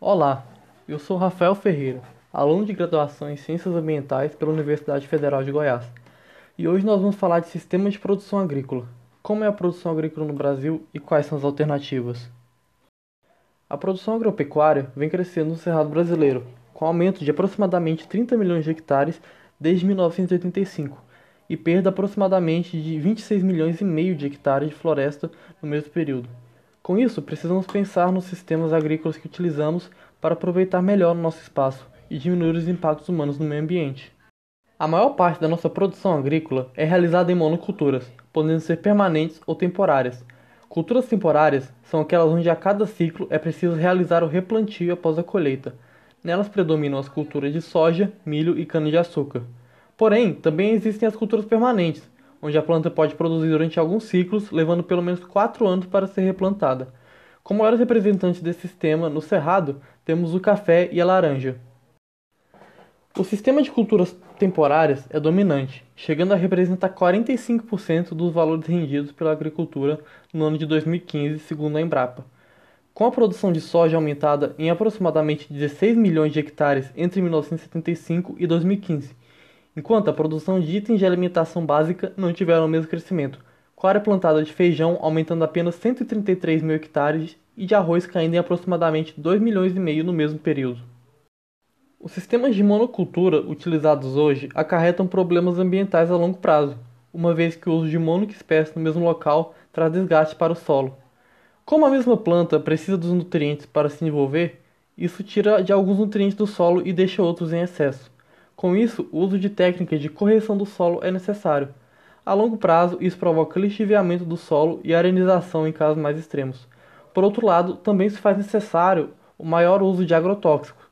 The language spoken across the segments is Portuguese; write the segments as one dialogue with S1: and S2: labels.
S1: Olá, eu sou Rafael Ferreira, aluno de graduação em Ciências Ambientais pela Universidade Federal de Goiás. E hoje nós vamos falar de sistema de produção agrícola. Como é a produção agrícola no Brasil e quais são as alternativas? A produção agropecuária vem crescendo no Cerrado brasileiro, com aumento de aproximadamente 30 milhões de hectares desde 1985 e perda aproximadamente de 26 milhões e meio de hectares de floresta no mesmo período. Com isso, precisamos pensar nos sistemas agrícolas que utilizamos para aproveitar melhor o nosso espaço e diminuir os impactos humanos no meio ambiente. A maior parte da nossa produção agrícola é realizada em monoculturas, podendo ser permanentes ou temporárias. Culturas temporárias são aquelas onde a cada ciclo é preciso realizar o replantio após a colheita. Nelas predominam as culturas de soja, milho e cana-de-açúcar. Porém, também existem as culturas permanentes, onde a planta pode produzir durante alguns ciclos, levando pelo menos 4 anos para ser replantada. Como maiores representantes desse sistema, no Cerrado, temos o café e a laranja. O sistema de culturas temporárias é dominante, chegando a representar 45% dos valores rendidos pela agricultura no ano de 2015, segundo a Embrapa. Com a produção de soja aumentada em aproximadamente 16 milhões de hectares entre 1975 e 2015, enquanto a produção de itens de alimentação básica não tiveram o mesmo crescimento, com a área plantada de feijão aumentando apenas 133 mil hectares e de arroz caindo em aproximadamente 2 milhões e meio no mesmo período. Os sistemas de monocultura utilizados hoje acarretam problemas ambientais a longo prazo, uma vez que o uso de espécie no mesmo local traz desgaste para o solo. Como a mesma planta precisa dos nutrientes para se desenvolver, isso tira de alguns nutrientes do solo e deixa outros em excesso. Com isso, o uso de técnicas de correção do solo é necessário. A longo prazo, isso provoca lixiviamento do solo e arenização em casos mais extremos. Por outro lado, também se faz necessário o maior uso de agrotóxicos,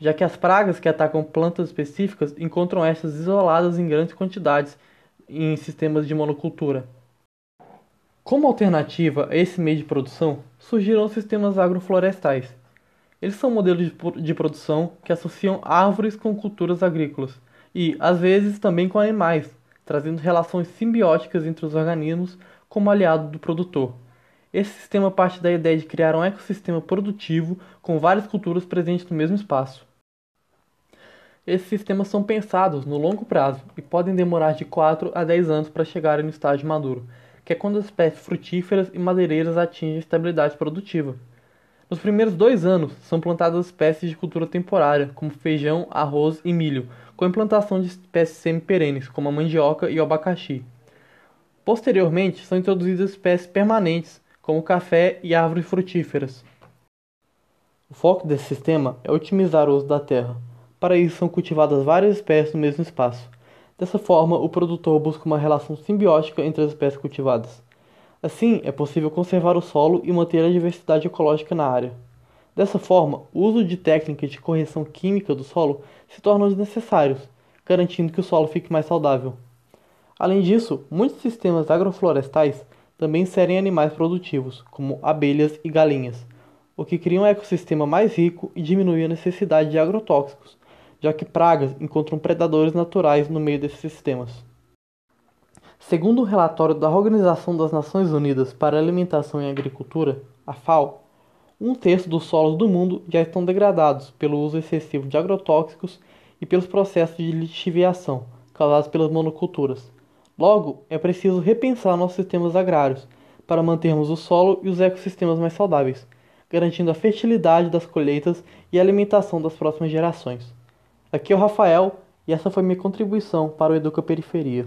S1: já que as pragas que atacam plantas específicas encontram estas isoladas em grandes quantidades em sistemas de monocultura. Como alternativa a esse meio de produção, surgiram sistemas agroflorestais, eles são modelos de produção que associam árvores com culturas agrícolas e, às vezes, também com animais, trazendo relações simbióticas entre os organismos como aliado do produtor. Esse sistema parte da ideia de criar um ecossistema produtivo com várias culturas presentes no mesmo espaço. Esses sistemas são pensados no longo prazo e podem demorar de 4 a 10 anos para chegarem no estágio maduro, que é quando as espécies frutíferas e madeireiras atingem estabilidade produtiva. Nos primeiros dois anos, são plantadas espécies de cultura temporária, como feijão, arroz e milho, com implantação de espécies semi-perenes, como a mandioca e o abacaxi. Posteriormente, são introduzidas espécies permanentes, como café e árvores frutíferas. O foco desse sistema é otimizar o uso da terra. Para isso, são cultivadas várias espécies no mesmo espaço. Dessa forma, o produtor busca uma relação simbiótica entre as espécies cultivadas. Assim, é possível conservar o solo e manter a diversidade ecológica na área. Dessa forma, o uso de técnicas de correção química do solo se tornam desnecessários, garantindo que o solo fique mais saudável. Além disso, muitos sistemas agroflorestais também inserem animais produtivos, como abelhas e galinhas, o que cria um ecossistema mais rico e diminui a necessidade de agrotóxicos, já que pragas encontram predadores naturais no meio desses sistemas. Segundo o relatório da Organização das Nações Unidas para a Alimentação e Agricultura, a FAO, um terço dos solos do mundo já estão degradados pelo uso excessivo de agrotóxicos e pelos processos de lixiviação causados pelas monoculturas. Logo, é preciso repensar nossos sistemas agrários para mantermos o solo e os ecossistemas mais saudáveis, garantindo a fertilidade das colheitas e a alimentação das próximas gerações. Aqui é o Rafael e essa foi minha contribuição para o Educa Periferia.